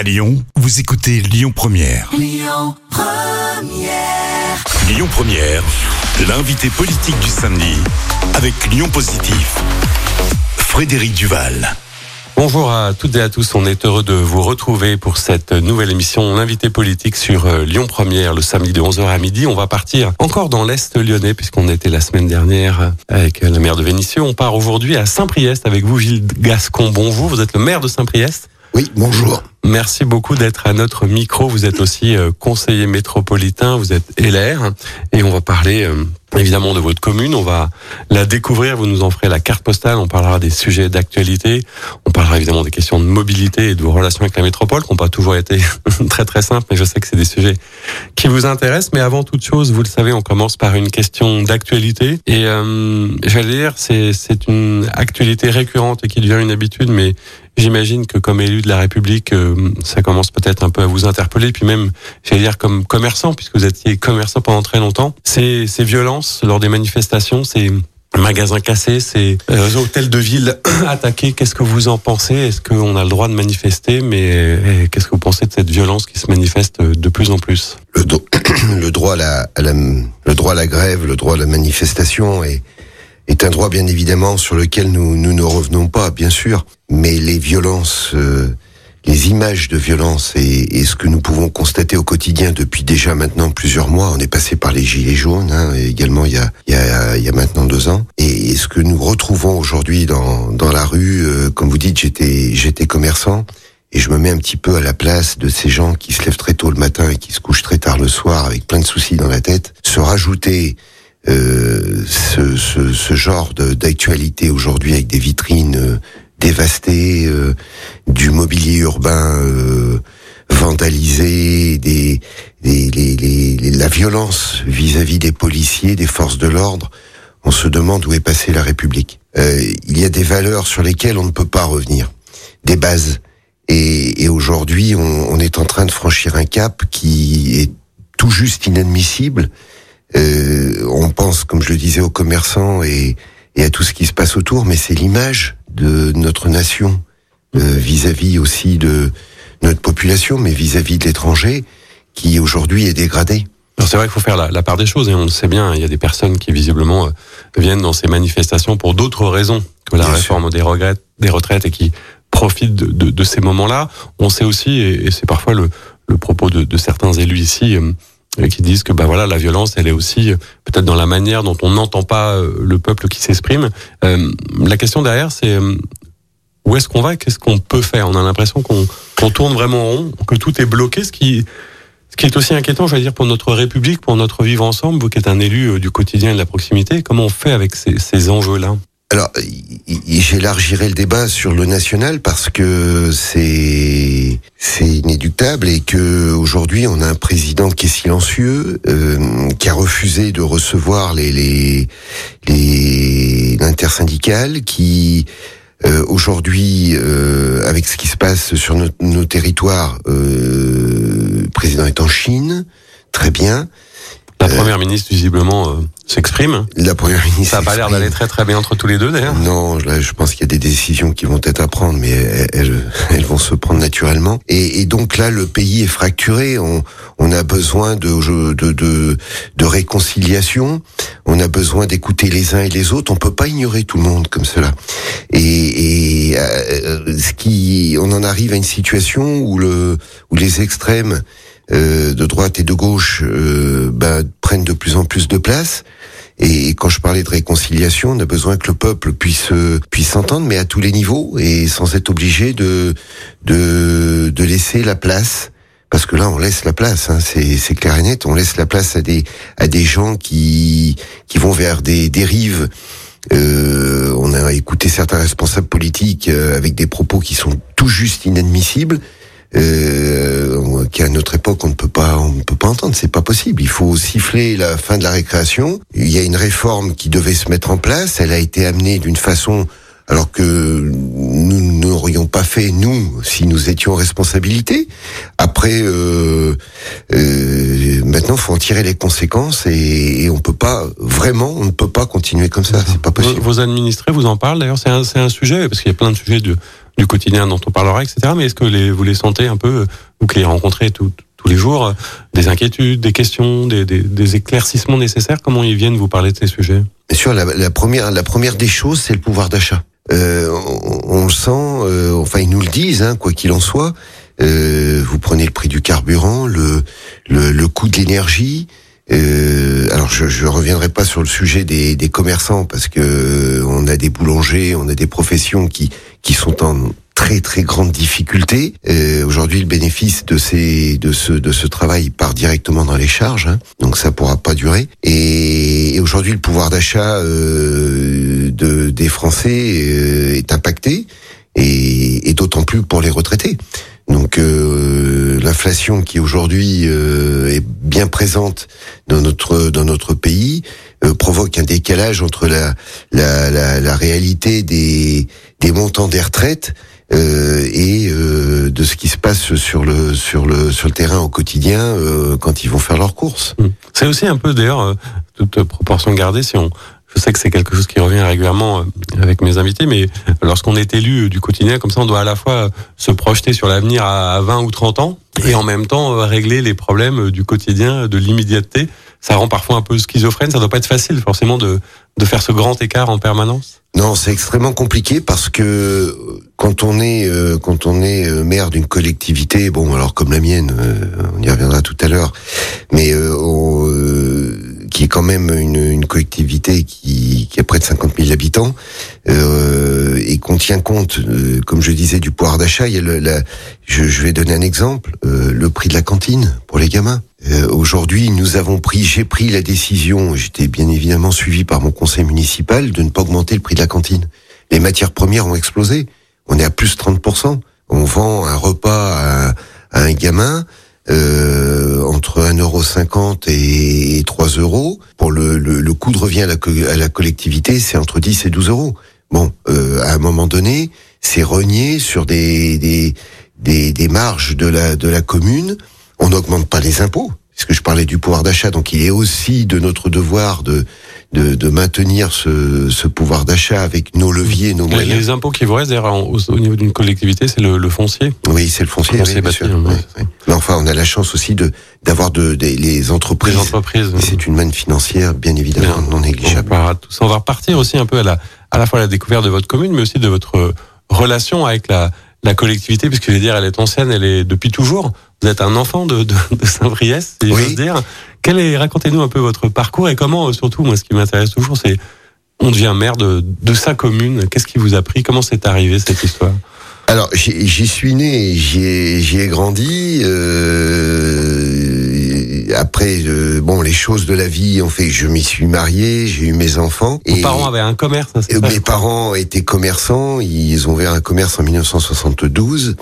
À Lyon, vous écoutez Lyon Première. Lyon Première, l'invité politique du samedi avec Lyon Positif. Frédéric Duval. Bonjour à toutes et à tous, on est heureux de vous retrouver pour cette nouvelle émission L'invité politique sur euh, Lyon Première le samedi de 11h à midi. On va partir encore dans l'Est lyonnais puisqu'on était la semaine dernière avec la maire de Vénissieux. On part aujourd'hui à Saint-Priest avec vous Gilles Gascon. Bonjour, vous êtes le maire de Saint-Priest Oui, bonjour. Merci beaucoup d'être à notre micro. Vous êtes aussi euh, conseiller métropolitain, vous êtes LR et on va parler euh, évidemment de votre commune. On va la découvrir. Vous nous en ferez la carte postale. On parlera des sujets d'actualité. On parlera évidemment des questions de mobilité et de vos relations avec la métropole qui n'ont pas toujours été très très simples, mais je sais que c'est des sujets qui vous intéressent. Mais avant toute chose, vous le savez, on commence par une question d'actualité. Et euh, j'allais dire, c'est c'est une actualité récurrente et qui devient une habitude, mais J'imagine que comme élu de la République, euh, ça commence peut-être un peu à vous interpeller, puis même, j'allais dire comme commerçant, puisque vous étiez commerçant pendant très longtemps. Ces, ces violences lors des manifestations, ces magasins cassés, ces euh, hôtels de ville. attaqués, qu'est-ce que vous en pensez? Est-ce qu'on a le droit de manifester? Mais euh, qu'est-ce que vous pensez de cette violence qui se manifeste de plus en plus? Le, do- le droit à la, à la- le droit à la grève, le droit à la manifestation est, est un droit bien évidemment sur lequel nous, nous ne revenons pas, bien sûr. Mais les violences, euh, les images de violence et, et ce que nous pouvons constater au quotidien depuis déjà maintenant plusieurs mois, on est passé par les gilets jaunes, hein, également il y a, il y, a, il y a maintenant deux ans. Et, et ce que nous retrouvons aujourd'hui dans, dans la rue, euh, comme vous dites, j'étais j'étais commerçant. Et je me mets un petit peu à la place de ces gens qui se lèvent très tôt le matin et qui se couchent très tard le soir avec plein de soucis dans la tête. Se rajouter euh, ce, ce, ce genre d'actualité aujourd'hui avec des vitrines euh, dévastées, euh, du mobilier urbain euh, vandalisé, des, des- les- les- la violence vis-à-vis des policiers, des forces de l'ordre. On se demande où est passée la République. Il y a des valeurs sur lesquelles on ne peut pas revenir, des bases. Et, et aujourd'hui, on, on est en train de franchir un cap qui est tout juste inadmissible. Euh, on pense, comme je le disais, aux commerçants et, et à tout ce qui se passe autour, mais c'est l'image de notre nation euh, vis-à-vis aussi de notre population, mais vis-à-vis de l'étranger, qui aujourd'hui est dégradée. C'est vrai qu'il faut faire la, la part des choses et on le sait bien. Il y a des personnes qui visiblement euh, viennent dans ces manifestations pour d'autres raisons que la Bien réforme des retraites, des retraites et qui profitent de, de- de ces moments-là. On sait aussi, et, et c'est parfois le, le propos de, de certains élus ici, euh, qui disent que bah voilà la violence, elle est aussi euh, peut-être dans la manière dont on n'entend pas euh, le peuple qui s'exprime. Euh, la question derrière, c'est euh, où est-ce qu'on va, qu'est-ce qu'on peut faire? On a l'impression qu'on qu'on tourne vraiment en rond, que tout est bloqué, ce qui ce qui est aussi inquiétant, je veux dire, pour notre République, pour notre vivre ensemble, vous qui êtes un élu du quotidien et de la proximité, comment on fait avec ces, ces enjeux-là? Alors, j'élargirai le débat sur le national parce que c'est c'est inéductable et que aujourd'hui on a un président qui est silencieux, euh, qui a refusé de recevoir les les les l'intersyndicale, qui euh, aujourd'hui euh, avec ce qui se passe sur nos, nos territoires, euh, le président est en Chine, très bien. La première ministre, visiblement, euh, s'exprime. La première ministre. Ça n'a pas l'air d'aller très très bien entre tous les deux, d'ailleurs. Non, je pense qu'il y a des décisions qui vont être à prendre, mais elles, elles, elles vont se prendre naturellement. Et, et donc là, le pays est fracturé. On, on a besoin de, de, de, de réconciliation. On a besoin d'écouter les uns et les autres. On peut pas ignorer tout le monde comme cela. Et, et euh, ce qui, on en arrive à une situation où le, où les extrêmes euh, de droite et de gauche euh, ben, prennent de plus en plus de place. Et quand je parlais de réconciliation, on a besoin que le peuple puisse euh, puisse s'entendre, mais à tous les niveaux et sans être obligé de de, de laisser la place. Parce que là, on laisse la place, hein, c'est c'est clair et net. On laisse la place à des à des gens qui qui vont vers des dérives. Euh, on a écouté certains responsables politiques euh, avec des propos qui sont tout juste inadmissibles euh, qu'à notre époque on ne peut pas on ne peut pas entendre. C'est pas possible. Il faut siffler la fin de la récréation. Il y a une réforme qui devait se mettre en place. Elle a été amenée d'une façon alors que nous n'aurions pas fait nous si nous étions en responsabilité. Après euh, euh, maintenant faut en tirer les conséquences et, et on peut pas vraiment on ne peut pas continuer comme ça. C'est pas possible. Vos, administrés vous en parlent, d'ailleurs, c'est un, c'est un sujet, parce qu'il y a plein de sujets de, du quotidien dont on parlera, etc. Mais est-ce que vous les sentez un peu, vous qui les rencontrez tous les jours, des inquiétudes, des questions, des, éclaircissements nécessaires? Comment ils viennent vous parler de ces sujets? Bien sûr, la, première, la première des choses, c'est le pouvoir d'achat. Euh, on, le sent, euh, enfin ils nous le disent, hein, quoi qu'il en soit. Euh, vous prenez le prix du carburant, le coût de l'énergie, euh, alors je, je reviendrai pas sur le sujet des, des commerçants parce que euh, on a des boulangers, on a des professions qui qui sont en très très grande difficulté. Euh, Aujourd'hui, le bénéfice de ces de ce de ce travail part directement dans les charges, hein, donc ça pourra pas durer. Et, et aujourd'hui, le pouvoir d'achat euh, de des Français euh, est impacté et, et d'autant plus pour les retraités. Donc euh, l'inflation qui aujourd'hui euh, est bien présente dans notre dans notre pays euh, provoque un décalage entre la la, la, la réalité des des montants des retraites euh, et euh, de ce qui se passe sur le sur le sur le terrain au quotidien euh, quand ils vont faire leurs courses. C'est aussi un peu d'ailleurs toute proportion gardée si on je sais que c'est quelque chose qui revient régulièrement euh, avec mes invités, mais lorsqu'on est élu du quotidien, comme ça, on doit à la fois se projeter sur l'avenir à 20 ou 30 ans et en même temps régler les problèmes du quotidien, de l'immédiateté. Ça rend parfois un peu schizophrène. Ça doit pas être facile, forcément, de, de faire ce grand écart en permanence. Non, c'est extrêmement compliqué parce que quand on est quand on est maire d'une collectivité, bon alors comme la mienne, on y reviendra tout à l'heure, mais on, qui est quand même une, une collectivité qui, qui, a près de 50 000 habitants euh, et qu'on tient compte, euh, comme je disais, du pouvoir d'achat. Il y a le, la, je, je, vais donner un exemple, euh, le prix de la cantine pour les gamins. Euh, aujourd'hui, nous avons pris, j'ai pris la décision, j'étais bien évidemment suivi par mon conseil municipal, de ne pas augmenter le prix de la cantine. Les matières premières ont explosé. On est à plus de 30%. On vend un repas à, à un gamin euh, entre 1,50€ et 3 euros. Pour le, le, le, coût de revient à la, à la collectivité, c'est entre 10 et 12 euros. Bon, euh, à un moment donné, c'est renié sur des, des, des, des, marges de la, de la commune. On n'augmente pas les impôts, puisque je parlais du pouvoir d'achat, donc il est aussi de notre devoir de de, de maintenir ce, ce pouvoir d'achat avec nos leviers, nos les, moyens. Les impôts qui vous restent, au, au niveau d'une collectivité, c'est le, le, foncier Oui, c'est le foncier. Le foncier oui, bâti, sûr, oui. oui, Mais enfin, on a la chance aussi de d'avoir de, de, les entreprises. Les entreprises. C'est une manne financière, bien évidemment, bien, non négligeable. On, ça. on va repartir aussi un peu à la, à la fois à la découverte de votre commune, mais aussi de votre relation avec la, la collectivité, puisque je vais dire, elle est ancienne, elle est depuis toujours. Vous êtes un enfant de, de, de Saint-Briès, si oui. dire. Quel est, racontez-nous un peu votre parcours et comment, surtout, moi, ce qui m'intéresse toujours, c'est on devient maire de, de sa commune. Qu'est-ce qui vous a pris? Comment c'est arrivé cette histoire? Alors, j'y suis né, j'y ai, ai, grandi. Euh, après, euh, bon, les choses de la vie ont fait que je m'y suis marié, j'ai eu mes enfants. Vos et parents avaient un commerce. Ça, mes ça, parents étaient commerçants. Ils ont ouvert un commerce en 1972.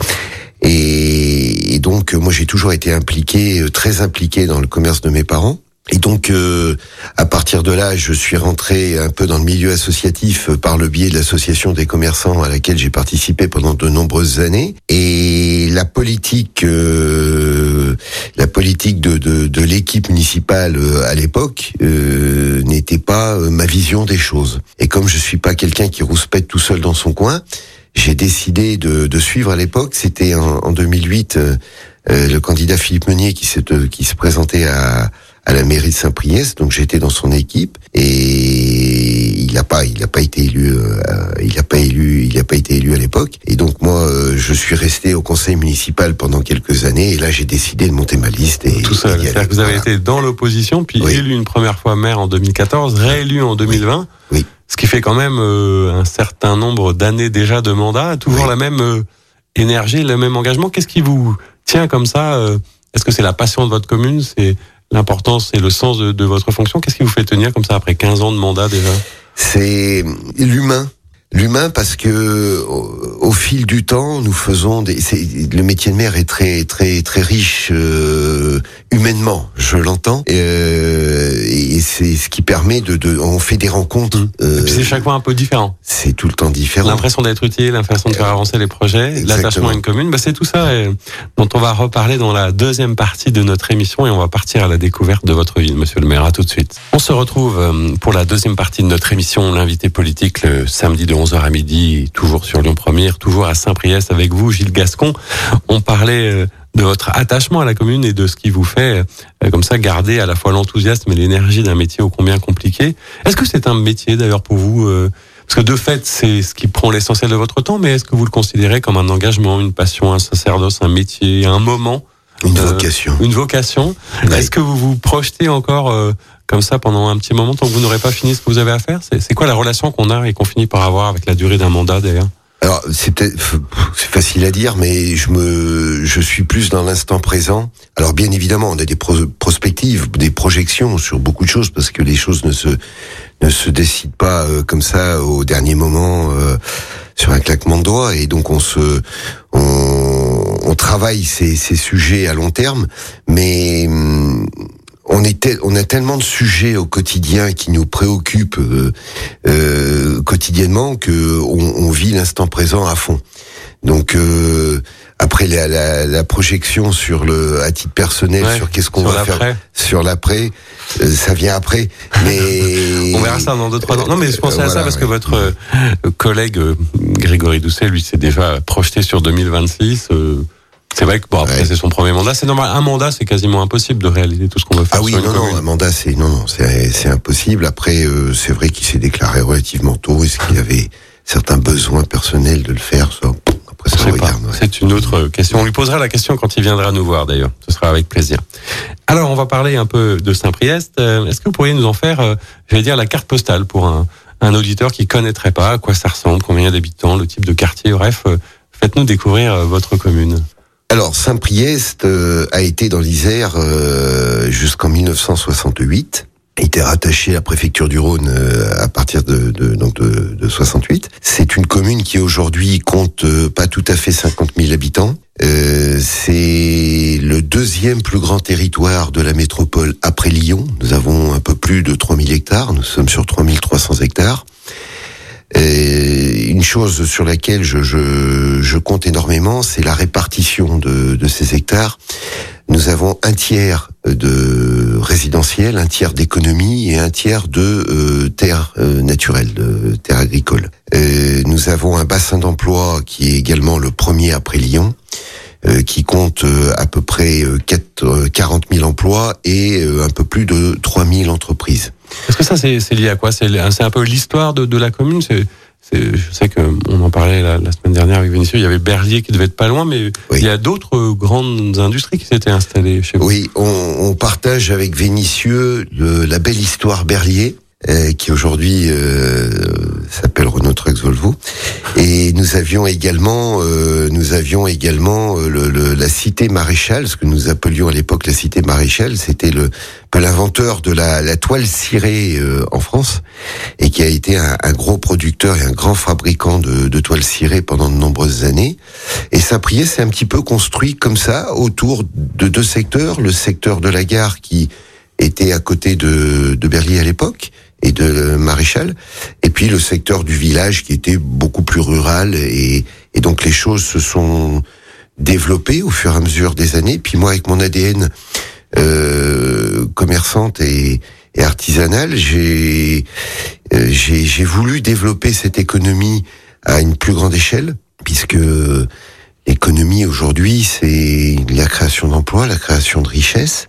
Et, et donc, moi, j'ai toujours été impliqué, euh, très impliqué dans le commerce de mes parents. Et donc, euh, à partir de là, je suis rentré un peu dans le milieu associatif par le biais de l'association des commerçants à laquelle j'ai participé pendant de nombreuses années. Et la politique, euh, la politique de, de, de l'équipe municipale euh, à l'époque euh, n'était pas ma vision des choses. Et comme je suis pas quelqu'un qui rouspète tout seul dans son coin, j'ai décidé de, de, suivre à l'époque. C'était en, en, 2008 le candidat Philippe Meunier qui, qui se présentait à à la mairie de Saint-Priest, donc j'étais dans son équipe et il n'a pas, il n'a pas été élu, euh, il n'a pas élu, il n'a pas été élu à l'époque. Et donc moi, euh, je suis resté au conseil municipal pendant quelques années et là j'ai décidé de monter ma liste et tout seul. C'est-à-dire que vous avez été dans l'opposition, puis oui. élu une première fois maire en 2014, réélu en 2020. Oui. oui. Ce qui fait quand même euh, un certain nombre d'années déjà de mandat, toujours oui. la même euh, énergie, le même engagement. Qu'est-ce qui vous tient comme ça euh, Est-ce que c'est la passion de votre commune C'est l'importance et le sens de, de votre fonction? Qu'est-ce qui vous fait tenir comme ça après 15 ans de mandat déjà? C'est l'humain. L'humain parce que au, au, fil du temps, nous faisons des. Le métier de maire est très très très riche euh, humainement, je l'entends, euh, et c'est ce qui permet de, de. On fait des rencontres. Euh, et puis c'est chaque fois un peu différent. C'est tout le temps différent. L'impression d'être utile, l'impression de faire avancer les projets, l'attachement à une commune, bah c'est tout ça et, dont on va reparler dans la deuxième partie de notre émission et on va partir à la découverte de votre ville, Monsieur le Maire. À tout de suite. On se retrouve euh, pour la deuxième partie de notre émission, l'invité politique le samedi de 11h à midi, toujours sur Lyon Première, toujours à Saint-Priest avec vous, Gilles Gascon. On parlait euh, de votre attachement à la commune et de ce qui vous fait, euh, comme ça, garder à la fois l'enthousiasme et l'énergie d'un métier ô combien compliqué. Est-ce que c'est un métier d'ailleurs pour vous euh, Parce que de fait, c'est ce qui prend l'essentiel de votre temps, mais est-ce que vous le considérez comme un engagement, une passion, un sacerdoce, un métier, un moment Une vocation. Une vocation? Est-ce que vous vous projetez encore euh, comme ça pendant un petit moment tant que vous n'aurez pas fini ce que vous avez à faire? C'est quoi la relation qu'on a et qu'on finit par avoir avec la durée d'un mandat d'ailleurs? Alors c'est c'est facile à dire, mais je me je suis plus dans l'instant présent. Alors bien évidemment, on a des pro- prospectives, des projections sur beaucoup de choses parce que les choses ne se ne se décident pas euh, comme ça au dernier moment euh, sur un claquement de doigts. Et donc on se on, on travaille ces, ces sujets à long terme, mais hum, on est tel- on a tellement de sujets au quotidien qui nous préoccupent euh, euh, quotidiennement que on, on vit l'instant présent à fond. Donc euh, après la, la, la projection sur le à titre personnel Ouais, sur qu'est-ce qu'on va faire sur l'après, euh, ça vient après. Mais On verra ça dans deux trois ans. Non, mais je pensais Euh, à ça voilà, parce que votre euh, collègue euh, Grégory Doucet, lui, s'est déjà projeté sur 2026. Euh, c'est vrai que bon après Ouais. c'est son premier mandat. C'est normal. Un mandat, c'est quasiment impossible de réaliser tout ce qu'on veut faire. Ah oui, sur une non, non, un mandat, c'est non, non, c'est impossible. Après, euh, c'est vrai qu'il s'est déclaré relativement tôt. Est-ce qu'il avait certains besoins personnels de le faire ça? Après, ça regarde. ouais. C'est une autre question. On lui posera la question quand il viendra nous voir d'ailleurs. Ce sera avec plaisir. Alors, on va parler un peu de Saint-Priest. Euh, Est-ce que vous pourriez nous en faire, euh, je vais dire, la carte postale pour un, un auditeur qui connaîtrait pas à quoi ça ressemble, combien d'habitants, le type de quartier, bref, euh, faites-nous découvrir euh, votre commune. Alors, Saint-Priest euh, a été dans l'Isère euh, jusqu'en 1968. a été rattaché à la préfecture du Rhône euh, à partir de, de donc de, de 68. C'est une commune qui aujourd'hui compte euh, pas tout à fait 50 000 habitants. Euh, c'est le deuxième plus grand territoire de la métropole après Lyon. Nous avons un peu plus de 3000 hectares. Nous sommes sur 3300 hectares. Et une chose sur laquelle je, je, je compte énormément, c'est la répartition de, de ces hectares. Nous avons un tiers de résidentiel, un tiers d'économie et un tiers de euh, terres euh, naturelles, de terres agricoles. Nous avons un bassin d'emploi qui est également le premier après Lyon, euh, qui compte euh, à peu près euh, 4, euh, 40 000 emplois et un peu plus de 3 000 entreprises. Est-ce que ça, c'est c'est lié à quoi? C'est un peu l'histoire de, de la commune? Je sais que on en parlait la, la semaine dernière avec Vinicius, il y avait Berlier qui devait être pas loin, mais Oui. il y a d'autres euh, grandes industries qui s'étaient installées chez vous. Oui, on, on partage avec Vénitieux le- la belle histoire Berlier, qui aujourd'hui euh, s'appelle Renault Trucks Volvo. Et nous avions également, euh, nous avions également euh, le, le- la cité maréchale, ce que nous appelions à l'époque la cité maréchale. C'était l'inventeur de la, la toile cirée euh, en France et qui a été un, un gros producteur et un grand fabricant de, de toiles cirées pendant de nombreuses années. Et Saint-Priest s'est un petit peu construit comme ça autour de deux secteurs, le secteur de la gare qui était à côté de, de à l'époque et de Maréchal, et puis le secteur du village qui était beaucoup plus rural et, et donc les choses se sont développées au fur et à mesure des années. Puis moi avec mon ADN euh, commerçante et, et artisanale, j'ai euh, j'ai voulu développer cette économie à une plus grande échelle, puisque l'économie aujourd'hui, c'est la création d'emplois, la création de richesses,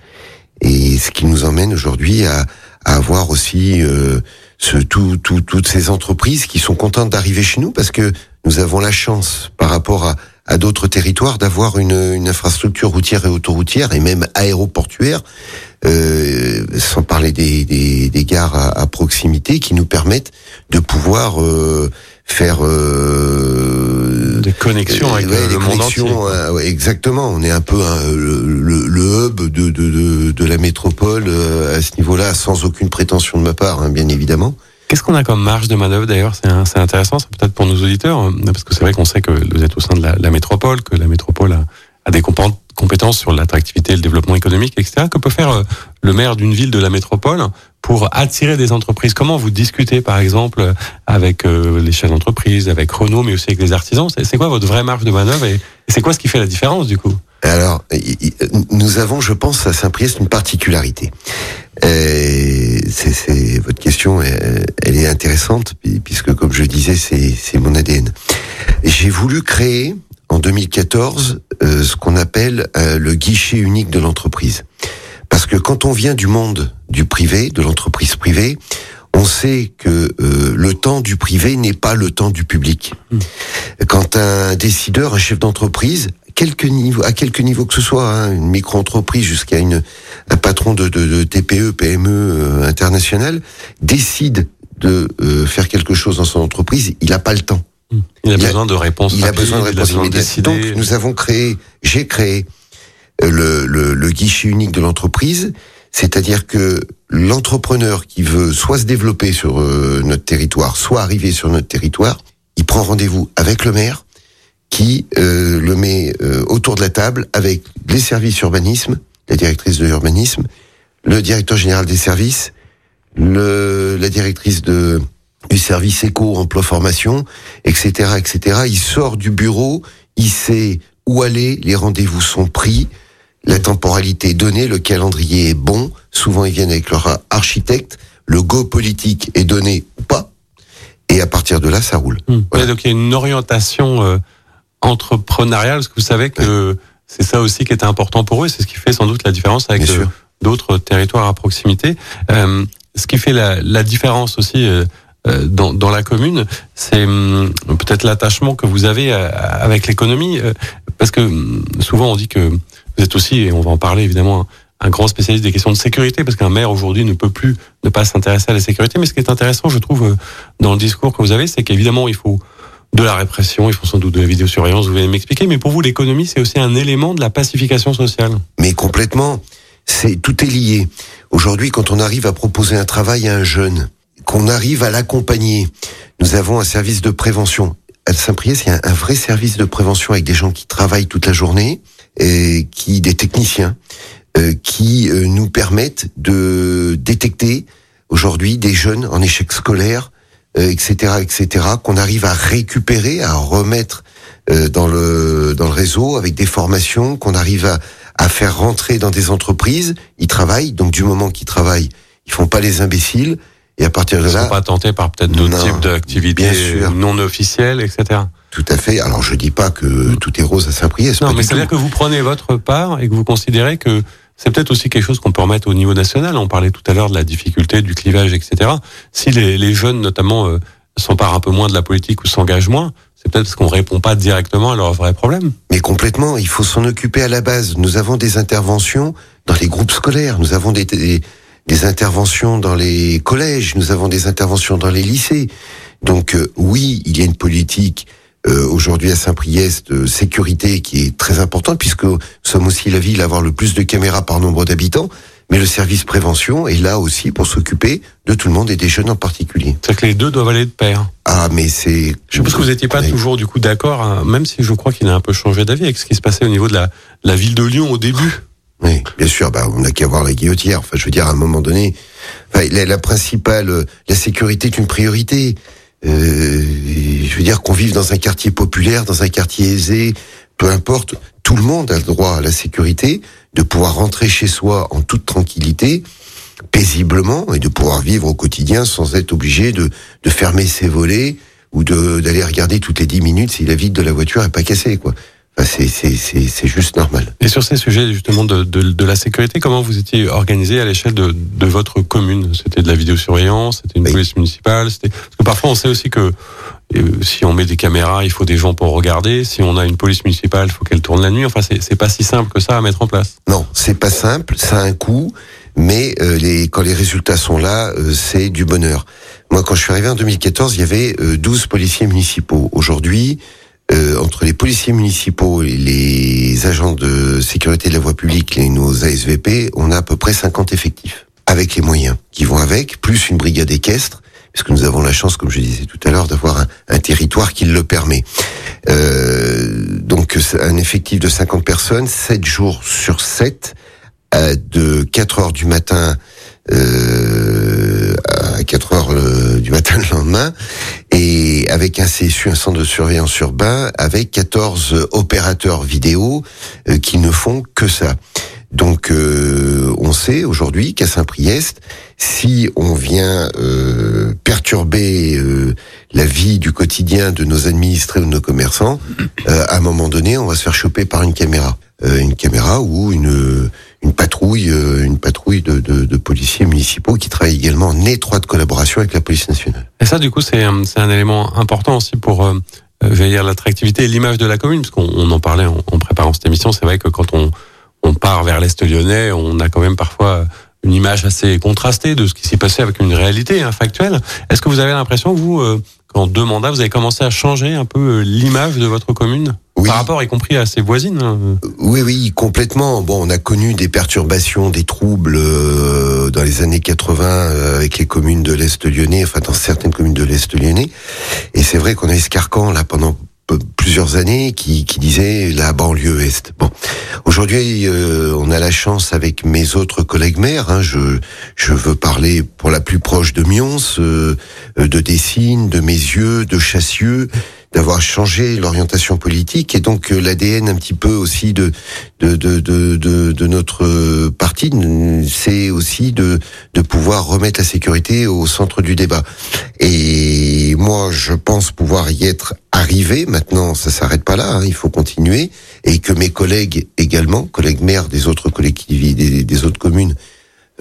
et ce qui nous emmène aujourd'hui à, à avoir aussi euh, ce, tout, tout, toutes ces entreprises qui sont contentes d'arriver chez nous, parce que nous avons la chance, par rapport à, à d'autres territoires, d'avoir une, une infrastructure routière et autoroutière, et même aéroportuaire, euh, sans parler des, des, des gares à, à proximité, qui nous permettent de pouvoir euh, faire euh, Des connexions avec Ouais, euh, les le entier. connexions, euh, ouais, exactement. On est un peu hein, le, le, le hub de, de, de, de la métropole euh, à ce niveau-là, sans aucune prétention de ma part, hein, bien évidemment. Qu'est-ce qu'on a comme marge de manœuvre d'ailleurs? C'est intéressant, c'est peut-être pour nos auditeurs, euh, parce que c'est vrai qu'on sait que vous êtes au sein de la, la métropole, que la métropole a, a des compé- compétences sur l'attractivité le développement économique, etc. Que peut faire euh, le maire d'une ville de la métropole pour attirer des entreprises Comment vous discutez, par exemple, euh, avec euh, les chefs d'entreprise, avec Renault, mais aussi avec les artisans C'est quoi votre vraie marge de manœuvre et, c'est quoi ce qui fait la différence du coup? Alors, nous avons, je pense, à Saint-Priest une particularité. Euh, c'est votre question, elle, est intéressante puisque, comme je disais, c'est mon ADN. J'ai voulu créer en 2014 euh, ce qu'on appelle euh, le guichet unique de l'entreprise. Parce que quand on vient du monde du privé, de l'entreprise privée, on sait que euh, le temps du privé n'est pas le temps du public. Hmm. Quand un décideur, un chef d'entreprise, quelque niveau, à quelque niveau que ce soit, hein, une micro-entreprise jusqu'à une un patron de, de, TPE, PME euh, international, décide de euh, faire quelque chose dans son entreprise, il n'a pas le temps. Hmm. Il a besoin de réponses. Il a besoin de réponses Donc nous avons créé, j'ai créé le, le, le guichet unique de l'entreprise c'est-à-dire que l'entrepreneur qui veut soit se développer sur euh, notre territoire, soit arriver sur notre territoire, il prend rendez-vous avec le maire, qui euh, le met euh, autour de la table avec les services urbanisme, la directrice de l'urbanisme, le directeur général des services, le, la directrice de du service éco, emploi, formation, etc., etc. Il sort du bureau, il sait où aller, les rendez-vous sont pris, la temporalité est donnée, le calendrier est bon. Souvent, ils viennent avec leur architecte. Le go politique est donné ou pas. Et à partir de là, ça roule. Hmm. donc il y a une orientation euh, entrepreneuriale, parce que vous savez que c'est ça aussi qui était important pour eux. C'est ce qui fait sans doute la différence avec euh, d'autres territoires à proximité. Euh, ce qui fait la, la différence aussi. Euh, dans, dans, la commune, c'est hum, peut-être l'attachement que vous avez avec l'économie, parce que hum, souvent on dit que vous êtes aussi, et on va en parler évidemment, un grand spécialiste des questions de sécurité, parce qu'un maire aujourd'hui ne peut plus ne pas s'intéresser à la sécurité. Mais ce qui est intéressant, je trouve, euh, dans le discours que vous avez, c'est qu'évidemment, il faut de la répression, il faut sans doute de la vidéosurveillance, vous venez m'expliquer, mais pour vous, l'économie, c'est aussi un élément de la pacification sociale. Mais complètement, c'est tout est lié. Aujourd'hui, quand on arrive à proposer un travail à un jeune, qu'on arrive à l'accompagner, nous avons un service de prévention. À Saint-Priest, il y a un vrai service de prévention avec des gens qui travaillent toute la journée, qui des techniciens euh, qui euh, nous permettent de détecter aujourd'hui des jeunes en échec scolaire, etc., euh, etc., qu'on arrive à récupérer, à remettre dans le dans le réseau avec des formations, qu'on arrive à, à faire rentrer dans des entreprises. Ils travaillent, donc du moment qu'ils travaillent, ils font pas les imbéciles. Et à partir de là, ils sont pas tentés par peut-être d'autres types d'activités non officielles, etc. Tout à fait. Alors je dis pas que tout est rose à Saint-Priest. Non, mais c'est-à-dire que vous prenez votre part et que vous considérez que c'est peut-être aussi quelque chose qu'on peut remettre au niveau national. On parlait tout à l'heure de la difficulté, du clivage, etc. Si les, les jeunes, notamment, euh, s'emparent un peu moins de la politique ou s'engagent moins, c'est peut-être parce qu'on répond pas directement à leurs vrais problèmes. Mais complètement, il faut s'en occuper à la base. Nous avons des interventions dans les groupes scolaires, nous avons des, des, des interventions dans les collèges, nous avons des interventions dans les lycées. Donc euh, oui, il y a une politique euh, aujourd'hui à Saint-Priest de sécurité qui est très importante puisque nous sommes aussi la ville à avoir le plus de caméras par nombre d'habitants. Mais le service prévention est là aussi pour s'occuper de tout le monde et des jeunes en particulier. C'est que les deux doivent aller de pair. Ah, mais c'est. Je pense que vous n'étiez pas toujours du coup d'accord, hein, même si je crois qu'il a un peu changé d'avis avec ce qui se passait au niveau de la, la ville de Lyon au début. Oui, bien sûr. Bah, on n'a qu'à voir la guillotière. Enfin, je veux dire, à un moment donné, la, la principale, la sécurité est une priorité. Euh, je veux dire qu'on vive dans un quartier populaire, dans un quartier aisé, peu importe, tout le monde a le droit à la sécurité, de pouvoir rentrer chez soi en toute tranquillité, paisiblement, et de pouvoir vivre au quotidien sans être obligé de, de fermer ses volets ou d'aller regarder toutes les dix minutes si la vitre de la voiture est pas cassée, quoi. C'est juste normal. Et sur ces sujets justement de, de, de la sécurité, comment vous étiez organisé à l'échelle de, de, votre commune? C'était de la vidéosurveillance, c'était une police municipale, parce que parfois on sait aussi que euh, si on met des caméras, il faut des gens pour regarder. Si on a une police municipale, il faut qu'elle tourne la nuit. Enfin, c'est pas si simple que ça à mettre en place. Non, c'est pas simple, ça a un coût, mais euh, les, quand les résultats sont là, euh, c'est du bonheur. Moi, quand je suis arrivé en 2014, il y avait 12 policiers municipaux. Aujourd'hui, euh, entre les policiers municipaux et les agents de sécurité de la voie publique, les, nos ASVP, on a à peu près 50 effectifs, avec les moyens qui vont avec, plus une brigade équestre, puisque nous avons la chance, comme je disais tout à l'heure, d'avoir un, territoire qui le permet. Euh, donc un effectif de 50 personnes, 7 jours sur 7, euh, de 4 heures du matin euh, à 4 heures du matin le lendemain, et avec un CSU, un centre de surveillance urbain, avec 14 opérateurs vidéo euh, qui ne font que ça. Donc euh, on sait aujourd'hui qu'à Saint-Priest, si on vient euh, perturber euh, la vie du quotidien de nos administrés ou de nos commerçants, euh, à un moment donné, on va se faire choper par une caméra, une caméra ou une une patrouille, euh, une patrouille de, de, de policiers municipaux qui travaillent également en étroite collaboration avec la police nationale. Et ça, du coup, c'est un, un élément important aussi pour euh, euh, veiller à l'attractivité et l'image de la commune, parce qu'on on en parlait en, en préparant cette émission. C'est vrai que quand on, on part vers l'Est lyonnais, on a quand même parfois une image assez contrastée de ce qui s'est passé avec une réalité hein, factuelle. Est-ce que vous avez l'impression, vous, euh, qu'en deux mandats, vous avez commencé à changer un peu euh, l'image de votre commune? Oui. Par rapport, y compris à ses voisines hein. Oui, oui, complètement. Bon, on a connu des perturbations, des troubles euh, dans les années 80 euh, avec les communes de l'Est lyonnais, enfin dans certaines communes de l'Est lyonnais. Et c'est vrai qu'on a Escarcan là pendant plusieurs années qui, qui disait la banlieue Est. Bon, aujourd'hui, euh, on a la chance avec mes autres collègues maires. Hein, je je veux parler pour la plus proche de Mions, euh, euh, de Dessines, de Mézieux, de Chassieux d'avoir changé l'orientation politique et donc euh, l'ADN un petit peu aussi de de de de, de, notre euh, parti c'est aussi de de pouvoir remettre la sécurité au centre du débat. Et moi je pense pouvoir y être arrivé. Maintenant ça s'arrête pas là hein, il faut continuer. Et que mes collègues également collègues maires des autres collectivités des, autres communes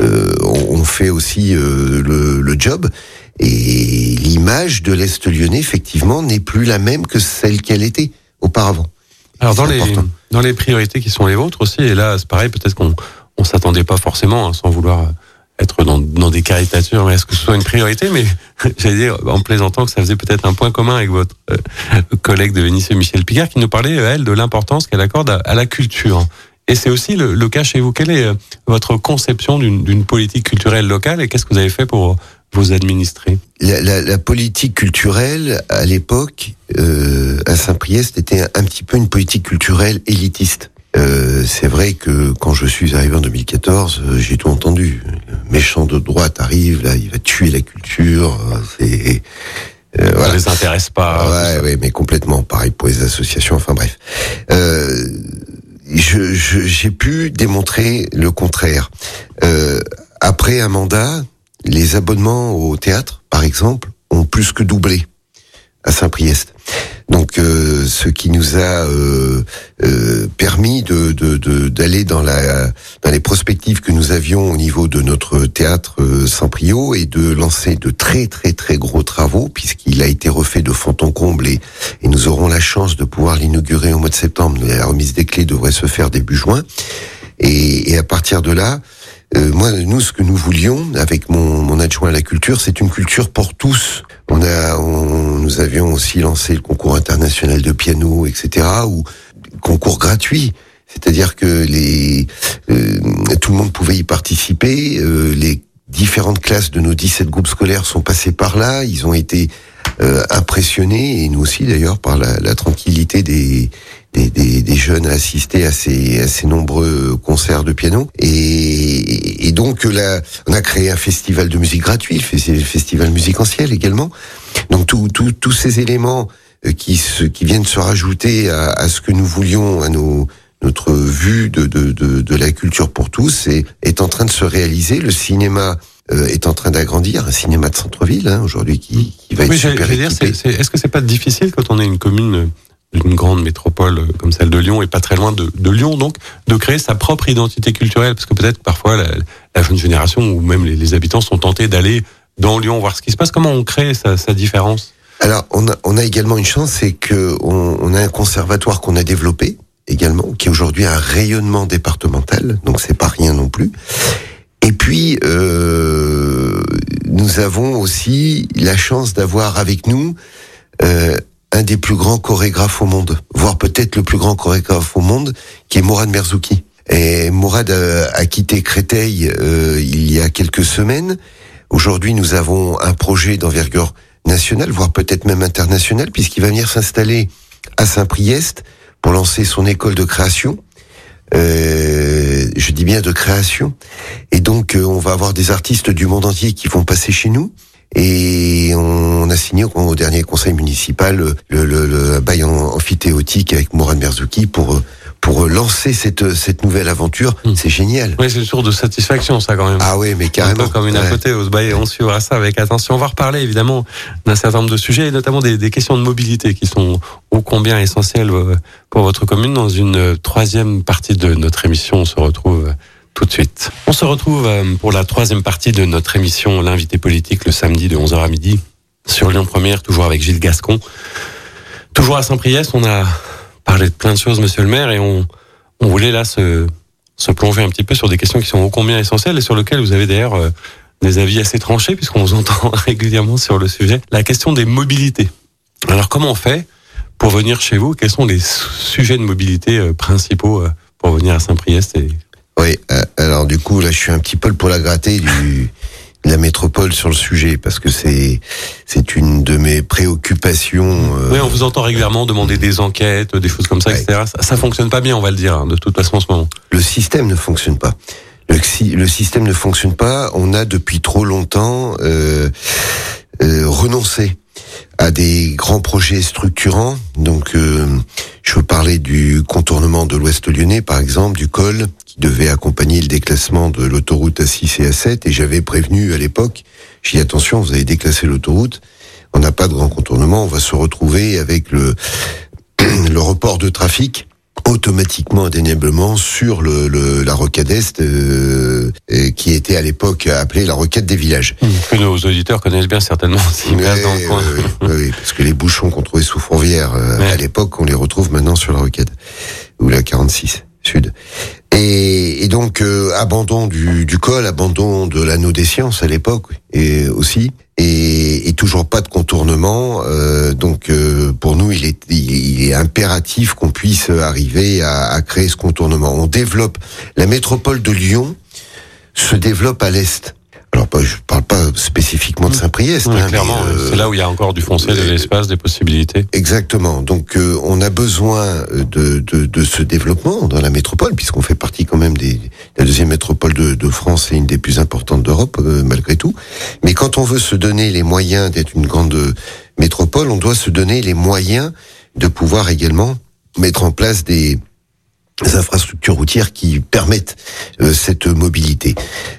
euh, ont, ont fait aussi euh, le, le job et l'image de l'Est lyonnais, effectivement, n'est plus la même que celle qu'elle était auparavant. Alors dans les dans les priorités qui sont les vôtres aussi, et là c'est pareil, peut-être qu'on on s'attendait pas forcément, hein, sans vouloir être dans, dans des caricatures, mais est-ce que ce soit une priorité? Mais j'allais dire en plaisantant que ça faisait peut-être un point commun avec votre euh, collègue de Vénissieux, Michel Picard, qui nous parlait elle de l'importance qu'elle accorde à, à la culture. Et c'est aussi le, le cas chez vous. Quelle est euh, votre conception d'une politique culturelle locale et qu'est-ce que vous avez fait pour vos administrés La, la- la politique culturelle, à l'époque, euh, à Saint-Priest, était un, un petit peu une politique culturelle élitiste. Euh, c'est vrai que quand je suis arrivé en 2014, euh, j'ai tout entendu. Le méchant de droite arrive, là, il va tuer la culture. euh, C'est euh, Ça voilà. les intéresse pas. ouais, ouais, mais complètement. Pareil pour les associations. Enfin bref. Euh, je- je- j'ai pu démontrer le contraire. Euh, après un mandat, les abonnements au théâtre, par exemple, ont plus que doublé à Saint-Priest. Donc, euh, ce qui nous a euh, euh, permis de de- de- d'aller dans la dans les prospectives que nous avions au niveau de notre théâtre euh, Saint-Priot et de lancer de très très très gros travaux puisqu'il a été refait de fond en comble et, et nous aurons la chance de pouvoir l'inaugurer au mois de septembre. La remise des clés devrait se faire début juin et, et à partir de là, euh, moi, nous, ce que nous voulions avec mon, mon adjoint à la culture, c'est une culture pour tous. On a, on, nous avions aussi lancé le concours international de piano, etc., ou concours gratuit. C'est-à-dire que les, euh, tout le monde pouvait y participer. euh, les différentes classes de nos 17 groupes scolaires sont passés par là. Ils ont été euh, impressionnés, et nous aussi d'ailleurs, par la, la tranquillité des, des, des, des jeunes à assister à ces, à ces nombreux concerts de piano. Et, et donc là, on a créé un festival de musique gratuit, le fes- le festival musicanciel également. Donc tous ces éléments euh, qui, se, qui viennent se rajouter à, à ce que nous voulions, à nos notre vue de, de, de, de la culture pour tous est, est en train de se réaliser. Le cinéma euh, est en train d'agrandir, un cinéma de centre-ville hein, aujourd'hui qui, qui va être Oui, j'allais super dire, est-ce que c'est pas difficile quand on est une commune d'une grande métropole comme celle de Lyon et pas très loin de, de Lyon, donc, de créer sa propre identité culturelle Parce que peut-être parfois la, la jeune génération ou même les, les habitants sont tentés d'aller dans Lyon voir ce qui se passe. Comment on crée sa, sa différence? Alors, on a, on a également une chance, c'est que on, on a un conservatoire qu'on a développé également, qui est aujourd'hui un rayonnement départemental, donc c'est pas rien non plus. Et puis, euh, nous avons aussi la chance d'avoir avec nous euh, un des plus grands chorégraphes au monde, voire peut-être le plus grand chorégraphe au monde, qui est Mourad Merzouki. Et Mourad a, quitté Créteil euh, il y a quelques semaines. Aujourd'hui, nous avons un projet d'envergure nationale, voire peut-être même internationale, puisqu'il va venir s'installer à Saint-Priest pour lancer son école de création. Euh, je dis bien de création. Et donc, euh, on va avoir des artistes du monde entier qui vont passer chez nous. Et on a signé au dernier conseil municipal le, le, le bail amphithéotique avec Mourad Merzouki pour pour lancer cette cette nouvelle aventure. Hmm. C'est génial. Oui, c'est une source de satisfaction, ça quand même. Ah oui, mais carrément. Un peu comme une apothéose. Bah, on suivra ça avec attention. On va reparler évidemment d'un certain nombre de sujets, et notamment des, des, questions de mobilité qui sont ô combien essentielles euh, pour votre commune. Dans une troisième partie de notre émission, on se retrouve tout de suite. On se retrouve euh, pour la troisième partie de notre émission L'invité politique le samedi de 11h à midi sur Lyon Première, toujours avec Gilles Gascon. Toujours à Saint-Priest, on a parlé de plein de choses, monsieur le maire, et on, on voulait là se, se plonger un petit peu sur des questions qui sont ô combien essentielles et sur lesquelles vous avez d'ailleurs euh, des avis assez tranchés, puisqu'on vous entend régulièrement sur le sujet. La question des mobilités. Alors comment on fait pour venir chez vous? Quels sont les sujets de mobilité euh, principaux pour venir à Saint-Priest oui, euh, alors du coup, là, je suis un petit peu pour la gratter du, de la métropole sur le sujet, parce que c'est c'est une de mes préoccupations. Euh... Oui, on vous entend régulièrement demander des enquêtes, des choses comme ça, etc. Ça, ça fonctionne pas bien, on va le dire, hein, de toute façon en ce moment. Le système ne fonctionne pas. Le, le système ne fonctionne pas. On a depuis trop longtemps euh, euh, renoncé à des grands projets structurants. Donc, euh, je parler du contournement de l'Ouest lyonnais, par exemple, du col, qui devait accompagner le déclassement de l'autoroute A6 et A7. Et j'avais prévenu à l'époque, j'ai dit attention, vous avez déclassé l'autoroute, on n'a pas de grand contournement, on va se retrouver avec le, le report de trafic automatiquement indéniablement sur le, le la rocade est euh, qui était à l'époque appelée la rocade des villages. Mmh. Que nos auditeurs connaissent bien certainement. Si oui, oui, parce que les bouchons qu'on trouvait sous Fourvière euh, à l'époque, on les retrouve maintenant sur la rocade ou la 46 Et, donc euh, abandon du, col, abandon de l'anneau des sciences à l'époque et aussi et, toujours pas de contournement. Euh, donc euh, pour nous, il est, il est impératif qu'on puisse arriver à, à, créer ce contournement. On développe la métropole de Lyon se développe à l'est. Alors, pas, je parle pas spécifiquement de mmh. Saint-Priest. hein, clairement, euh, c'est là où il y a encore du foncier, de euh, l'espace, des possibilités. Exactement. Donc, euh, on a besoin de, de, de, ce développement dans la métropole, puisqu'on fait partie quand même des la deuxième métropole de, de France et une des plus importantes d'Europe, euh, malgré tout. Mais quand on veut se donner les moyens d'être une grande métropole, on doit se donner les moyens de pouvoir également mettre en place des infrastructures routières qui permettent euh, cette mobilité.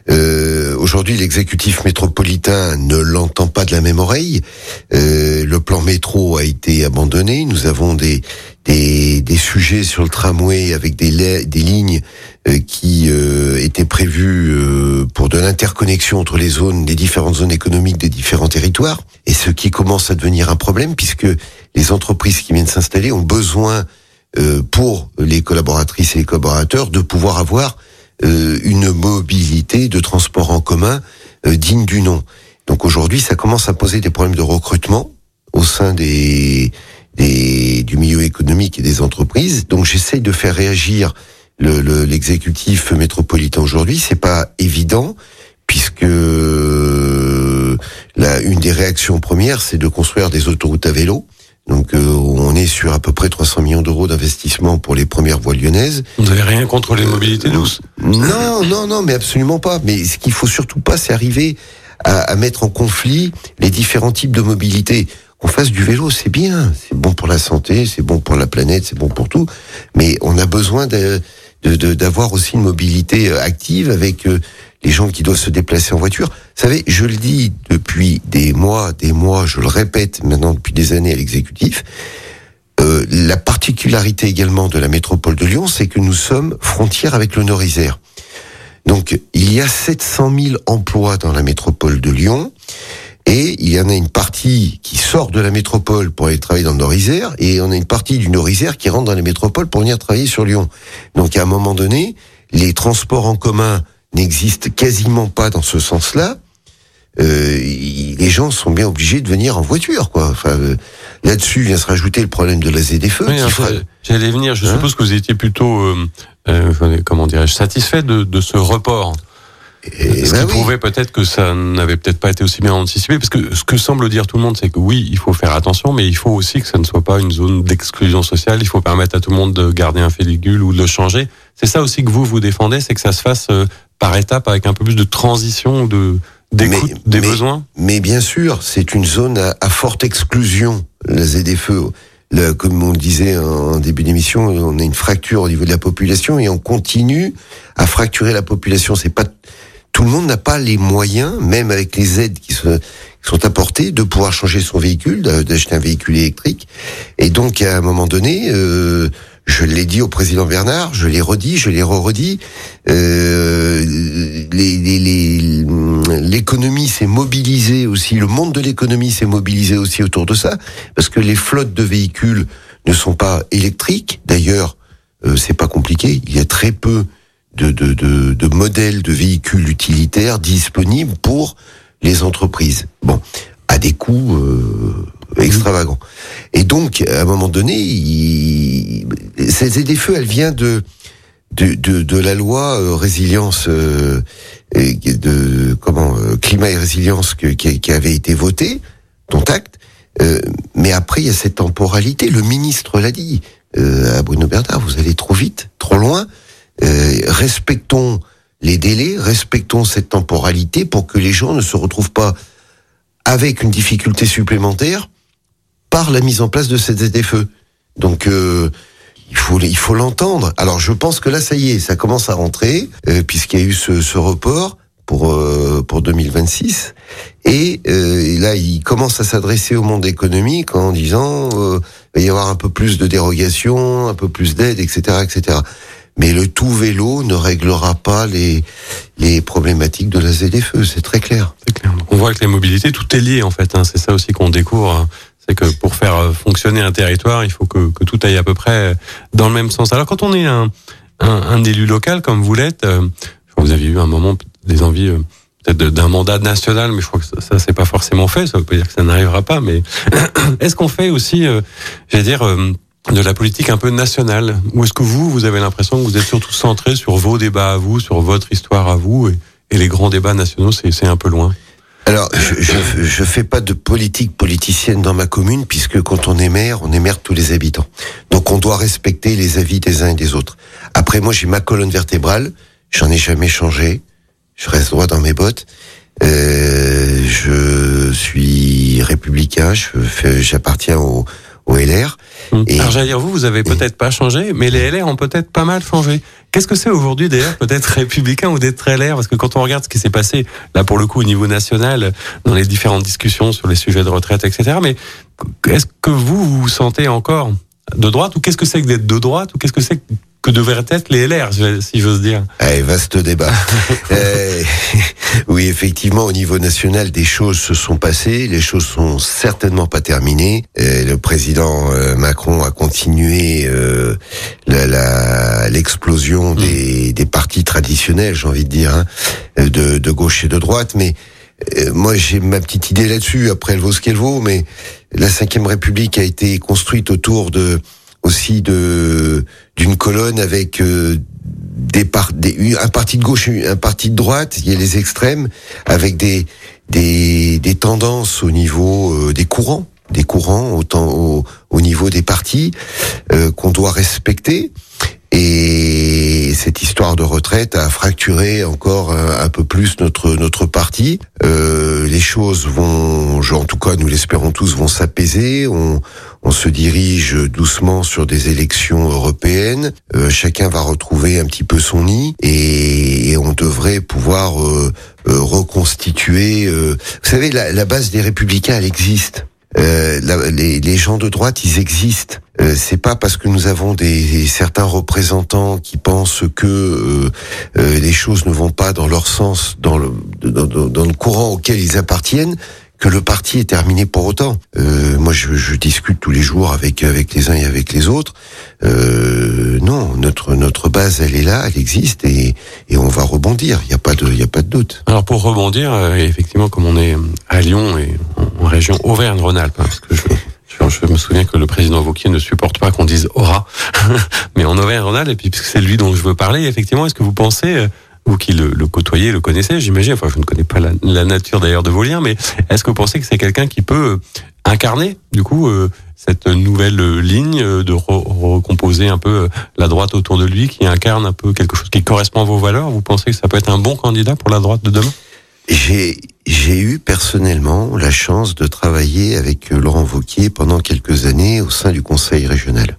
Euh, Aujourd'hui, l'exécutif métropolitain ne l'entend pas de la même oreille. Euh, le plan métro a été abandonné. Nous avons des des, des sujets sur le tramway avec des, des lignes euh, qui euh, étaient prévues pour de l'interconnexion entre les zones, des différentes zones économiques des différents territoires, et ce qui commence à devenir un problème puisque les entreprises qui viennent s'installer ont besoin euh, pour les collaboratrices et les collaborateurs de pouvoir avoir euh, une mobilité de transport en commun euh, digne du nom. Donc aujourd'hui, ça commence à poser des problèmes de recrutement au sein des, des du milieu économique et des entreprises. Donc j'essaye de faire réagir l'exécutif le, métropolitain aujourd'hui. C'est pas évident puisque la, une des réactions premières, c'est de construire des autoroutes à vélo. Donc euh, on est sur à peu près 300 millions d'euros d'investissement pour les premières voies lyonnaises. Vous n'avez rien contre les mobilités douces Non, non, non, mais absolument pas. Mais ce qu'il faut surtout pas, c'est arriver à, à, mettre en conflit les différents types de mobilité. Qu'on fasse du vélo, c'est bien, c'est bon pour la santé, c'est bon pour la planète, c'est bon pour tout. Mais on a besoin d'avoir de, de, aussi une mobilité euh, active avec euh, les gens qui doivent se déplacer en voiture. Vous savez, je le dis depuis des mois, des mois, je le répète maintenant depuis des années à l'exécutif. Euh, la particularité également de la métropole de Lyon, c'est que nous sommes frontières avec le Nord-Isère. Donc, il y a 700 000 emplois dans la métropole de Lyon. Et il y en a une partie qui sort de la métropole pour aller travailler dans le Nord-Isère, et on a une partie du Nord-Isère qui rentre dans la métropole pour venir travailler sur Lyon. Donc à un moment donné, les transports en commun n'existe quasiment pas dans ce sens-là, euh, les gens sont bien obligés de venir en voiture, quoi. Enfin, euh, là-dessus vient se rajouter le problème de la ZDFE. Oui, J'allais venir. Je hein suppose que vous étiez plutôt, euh, euh comment dirais-je, satisfait de, de ce report. Et ce ben qui prouvait peut-être que ça n'avait peut-être pas été aussi bien anticipé, parce que ce que semble dire tout le monde, c'est que oui, il faut faire attention, mais il faut aussi que ça ne soit pas une zone d'exclusion sociale. Il faut permettre à tout le monde de garder un félicule ou de le changer. C'est ça aussi que vous vous défendez, c'est que ça se fasse par étapes avec un peu plus de transition, de d'écoute des besoins. Mais bien sûr, c'est une zone à, forte exclusion, la ZFE. Le, comme on le disait en début d'émission, on a une fracture au niveau de la population et on continue à fracturer la population. C'est pas tout le monde n'a pas les moyens, même avec les aides qui sont, sont apportées, de pouvoir changer son véhicule, d'acheter un véhicule électrique. Et donc, à un moment donné, euh, je l'ai dit au président Bernard, je l'ai redit, je l'ai re-redit. Euh, l'économie s'est mobilisée aussi, le monde de l'économie s'est mobilisé aussi autour de ça, parce que les flottes de véhicules ne sont pas électriques. D'ailleurs, euh, c'est pas compliqué. Il y a très peu de, modèles de véhicules utilitaires disponibles pour les entreprises. Bon, à des coûts euh, extravagants. Et donc, à un moment donné, il, cette feux elle vient de de, de, de la loi euh, résilience euh, de comment euh, climat et résilience que, qui, qui, avait été votée, dont acte. Euh, mais après, il y a cette temporalité. Le ministre l'a dit à Bruno Bernard vous allez trop vite, trop loin. respectons les délais, respectons cette temporalité pour que les gens ne se retrouvent pas avec une difficulté supplémentaire par la mise en place de cette ZFE. Donc euh, il faut il faut l'entendre. Alors je pense que là ça y est, ça commence à rentrer euh, puisqu'il y a eu ce, ce report pour euh, pour 2026 et, euh, et, là il commence à s'adresser au monde économique en disant euh, il va y avoir un peu plus de dérogations, un peu plus d'aide, etc., etc. Mais le tout vélo ne réglera pas les les problématiques de la ZFE, c'est très clair. Clair. On voit que les mobilités, tout est lié en fait. Hein. C'est ça aussi qu'on découvre. C'est que pour faire euh, fonctionner un territoire, il faut que, que, tout aille à peu près dans le même sens. Alors quand on est un, un, un élu local comme vous l'êtes, euh, vous avez eu un moment des envies euh, peut-être d'un mandat national, mais je crois que ça, ça c'est pas forcément fait. Ça veut pas dire que ça n'arrivera pas, mais est-ce qu'on fait aussi, euh, j'allais dire, de la politique un peu nationale, ou est-ce que vous, vous avez l'impression que vous êtes surtout centré sur vos débats à vous, sur votre histoire à vous, et, et les grands débats nationaux, c'est un peu loin? Alors, je, je fais pas de politique politicienne dans ma commune, puisque quand on est maire, on est maire de tous les habitants. Donc, on doit respecter les avis des uns et des autres. Après, moi, j'ai ma colonne vertébrale. J'en ai jamais changé. Je reste droit dans mes bottes. Euh, je suis républicain. J'appartiens au, au LR. Et, Alors j'allais dire vous, vous avez peut-être pas changé, mais les LR ont peut-être pas mal changé. Qu'est-ce que c'est aujourd'hui d'ailleurs peut-être républicain ou d'être LR Parce que quand on regarde ce qui s'est passé là pour le coup au niveau national dans les différentes discussions sur les sujets de retraite, etc. Mais est-ce que vous vous sentez encore de droite? Ou qu'est-ce que c'est que d'être de droite? Ou qu'est-ce que c'est que devraient être les LR, si j'ose dire Allez, vaste débat. euh, oui, effectivement, au niveau national, des choses se sont passées. Les choses sont certainement pas terminées. Euh, le président euh, Macron a continué euh, l'explosion la, mmh. des, des, partis traditionnels, j'ai envie de dire, hein, de, de gauche et de droite. Mais euh, moi, j'ai ma petite idée là-dessus. Après, elle vaut ce qu'elle vaut. Mais la Ve République a été construite autour de aussi de d'une colonne avec euh, des, par, des un parti de gauche, un parti de droite, il y a les extrêmes avec des des, des tendances au niveau euh, des courants, des courants autant au, au niveau des partis euh, qu'on doit respecter. Et cette histoire de retraite a fracturé encore un, un peu plus notre notre parti. Euh, les choses vont, en tout cas nous l'espérons tous, vont s'apaiser. On, on se dirige doucement sur des élections européennes. Euh, chacun va retrouver un petit peu son nid et, et on devrait pouvoir euh, euh reconstituer. Euh, vous savez, la, la, base des républicains, elle existe. Euh, la, les, les, gens de droite, ils existent. Euh, c'est pas parce que nous avons des, certains représentants qui pensent que euh, euh, les choses ne vont pas dans leur sens, dans le, dans, dans le courant auquel ils appartiennent, que le parti est terminé pour autant. Euh, moi, je, je, discute tous les jours avec avec les uns et avec les autres. Euh, non, notre notre base, elle est là, elle existe et, et on va rebondir. Il n'y a pas de il y a pas de doute. Alors pour rebondir, effectivement, comme on est à Lyon et région Auvergne-Rhône-Alpes, hein, parce que je je me souviens que le président Vauquier ne supporte pas qu'on dise aura, mais en Auvergne-Rhône-Alpes, et puis puisque c'est lui dont je veux parler, effectivement, est-ce que vous pensez, vous qui le, le côtoyez, le connaissez, j'imagine. Enfin, je ne connais pas la, nature d'ailleurs de vos liens, mais est-ce que vous pensez que c'est quelqu'un qui peut euh, incarner, du coup, euh, cette nouvelle euh, ligne euh, de re- recomposer un peu euh, la droite autour de lui, qui incarne un peu quelque chose qui correspond à vos valeurs? Vous pensez que ça peut être un bon candidat pour la droite de demain? J'ai j'ai eu personnellement la chance de travailler avec euh, Laurent Vauquier pendant quelques années au sein du Conseil régional.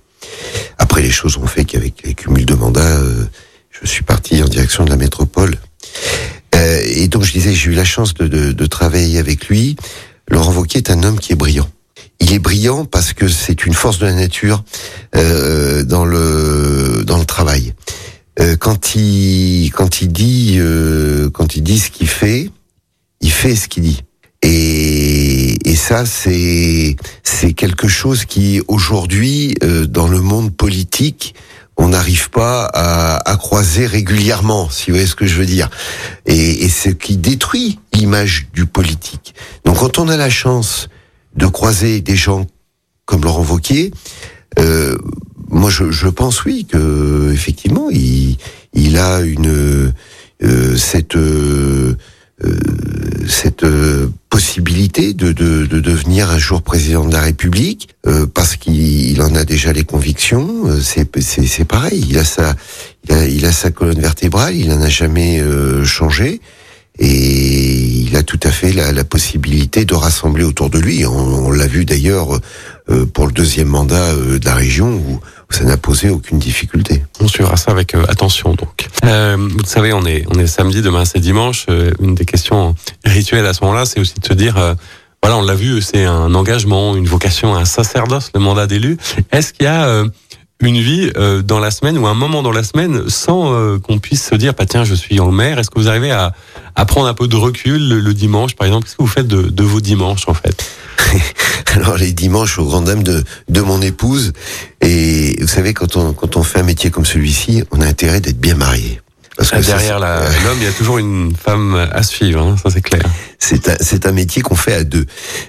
Après, les choses ont fait qu'avec les de mandats, euh, je suis parti en direction de la métropole. Euh, et donc, je disais, j'ai eu la chance de, de, de travailler avec lui. Laurent Vauquier est un homme qui est brillant. Il est brillant parce que c'est une force de la nature euh, dans le dans le travail. Euh, quand il quand il dit euh, quand il dit ce qu'il fait, il fait ce qu'il dit. Et, et ça, c'est c'est quelque chose qui aujourd'hui, euh, dans le monde politique, on n'arrive pas à, à croiser régulièrement, si vous voyez ce que je veux dire. Et, et ce qui détruit l'image du politique. Donc, quand on a la chance de croiser des gens comme Laurent Wauquiez, euh, moi, je, je pense oui que effectivement, il, il a une euh, cette euh, cette euh, possibilité de, de, de devenir un jour président de la République euh, parce qu'il il en a déjà les convictions. euh, C'est c'est pareil. Il a sa il a, il a sa colonne vertébrale. Il en a jamais euh, changé. Et il a tout à fait la, la possibilité de rassembler autour de lui. On, on l'a vu d'ailleurs euh, pour le deuxième mandat euh, de la région où ça n'a posé aucune difficulté. On suivra ça avec euh, attention donc. Euh, vous savez, on est on est samedi, demain c'est dimanche. Euh, une des questions rituelles à ce moment-là, c'est aussi de se dire, euh, voilà, on l'a vu, c'est un engagement, une vocation, un sacerdoce, le mandat d'élu. Est-ce qu'il y a euh, une vie euh, dans la semaine ou un moment dans la semaine sans euh, qu'on puisse se dire, bah tiens, je suis en mer. Est-ce que vous arrivez à, à prendre un peu de recul le, le dimanche, par exemple? Qu'est-ce que vous faites de, de vos dimanches en fait? Alors les dimanches aux grandes dames de, de mon épouse. Et vous savez, quand on, quand on fait un métier comme celui-ci, on a intérêt d'être bien marié. Parce que ça, Derrière l'homme, il y a toujours une femme à suivre, hein, ça c'est clair. C'est un, c'est un métier qu'on fait à deux.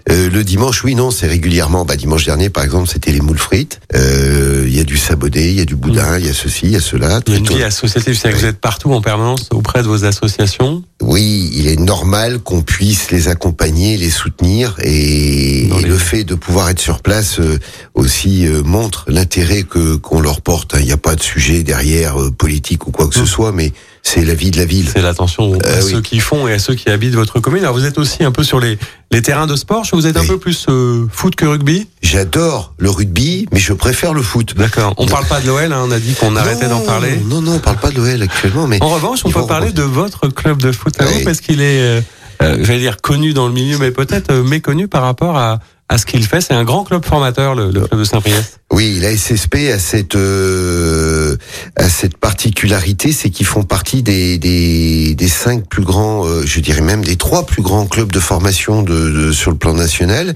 Euh, le dimanche, oui, non, c'est régulièrement. Bah, dimanche dernier, par exemple, c'était les moules frites. Euh, Il y a du sabodé, il y a du boudin, il y a ceci, il y a cela. Il y a une vie associative, c'est-à-dire que vous êtes partout en permanence auprès de vos associations. Oui, il est normal qu'on puisse les accompagner, les soutenir, et, Dans et les- le fait de pouvoir être sur place euh, aussi euh, montre l'intérêt que qu'on leur porte. Il n'y a pas de sujet derrière politique ou quoi que ce Mm. soit, mais c'est la vie de la ville. C'est l'attention à Euh, oui. ceux qui font et à ceux qui habitent votre commune. Alors vous êtes aussi un peu sur les, les terrains de sport. Vous êtes un peu plus euh, foot que rugby. J'adore le rugby, mais je préfère le foot. D'accord. On parle pas de l'OL. Hein, on a dit qu'on arrêtait d'en parler. Non, non, on parle pas de l'OL actuellement, mais En revanche, on peut parler de votre club de foot à vous parce qu'il est, euh, euh, j'allais dire connu dans le milieu, mais peut-être euh, méconnu par rapport à, à ce qu'il fait. C'est un grand club formateur, le, le club de Saint-Priest. Oui, la SSP a cette euh, a cette particularité, c'est qu'ils font partie des, des des cinq plus grands, euh, je dirais même des trois plus grands clubs de formation de, de- sur le plan national.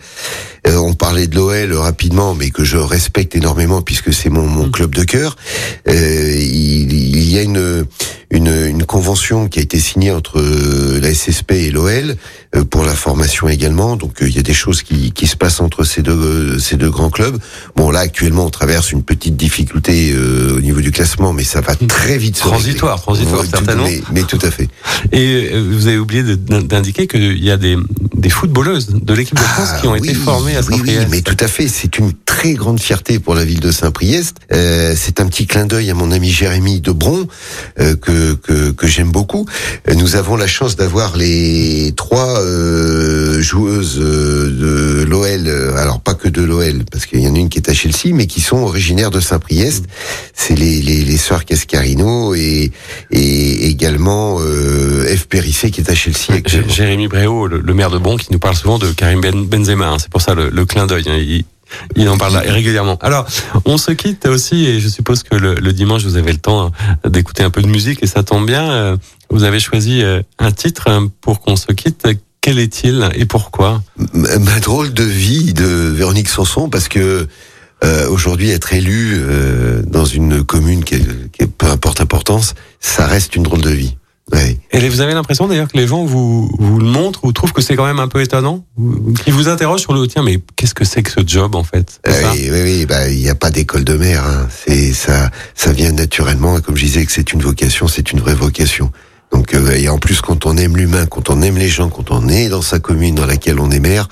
Euh, on parlait de l'OL rapidement, mais que je respecte énormément puisque c'est mon, mon Mm. club de cœur. Euh, il, il y a une, une une convention qui a été signée entre euh, la SSP et l'OL euh, pour la formation également. Donc euh, il y a des choses qui, qui se passent entre ces deux ces deux grands clubs. Bon là actuellement on traverse une petite difficulté euh, au niveau du classement, mais ça va très vite. Transitoire, transitoire, Ouais, certainement. mais, mais tout à fait. Et vous avez oublié d'indiquer qu'il y a des, des footballeuses de l'équipe de France Ah, qui ont oui, été formées à oui, oui, Saint-Priest. mais tout à fait. C'est une très grande fierté pour la ville de Saint-Priest. Euh, c'est un petit clin d'œil à mon ami Jérémy Debron euh, que que, que j'aime beaucoup. Nous avons la chance d'avoir les trois euh, joueuses euh, de l'OL. euh, Alors pas que de l'OL, parce qu'il y en a une qui est à Chelsea, mais qui sont originaires de Saint-Priest. C'est les, les les sœurs Cascarino et et également euh, F Périssé qui est à Chelsea J-. Jérémy Bréau, le, le maire de Bon, qui nous parle souvent de Karim ben, Benzema. hein. C'est pour ça le, le clin d'œil. hein. Il, en parle régulièrement. Alors, on se quitte aussi, et je suppose que le, dimanche, vous avez le temps hein, d'écouter un peu de musique, et ça tombe bien. euh, Vous avez choisi euh, un titre hein, pour qu'on se quitte. Quel est-il et pourquoi? Ma drôle de vie de Véronique Sanson parce que euh, aujourd'hui être élu dans une commune qui, est, qui peu importe importance, ça reste une drôle de vie. Et vous avez l'impression d'ailleurs que les gens vous, vous le montrent ou trouvent que c'est quand même un peu étonnant Qui vous interrogent sur le tiens, mais qu'est-ce que c'est que ce job en fait? Ça oui, oui, oui, bah il n'y a pas d'école de mer. Hein. C'est ça, ça vient naturellement. Et comme je disais que c'est une vocation, c'est une vraie vocation. Donc, euh, et en plus, quand on aime l'humain, quand on aime les gens, quand on est dans sa commune dans laquelle on est maire,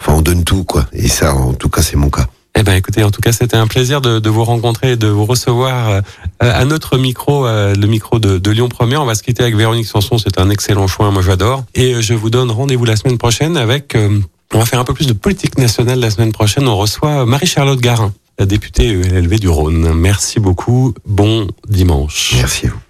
enfin, on donne tout, quoi. Et ça, en tout cas, c'est mon cas. Eh ben, écoutez, en tout cas, c'était un plaisir de, de, vous rencontrer et de vous recevoir euh, à notre micro, euh, le micro de, de, Lyon Première. On va se quitter avec Véronique Sanson. C'est un excellent choix. Moi, j'adore. Et je vous donne rendez-vous la semaine prochaine avec, on va faire un peu plus de politique nationale la semaine prochaine. On reçoit Marie-Charlotte Garin, la députée élevée du Rhône. Merci beaucoup. Bon dimanche. Merci à vous.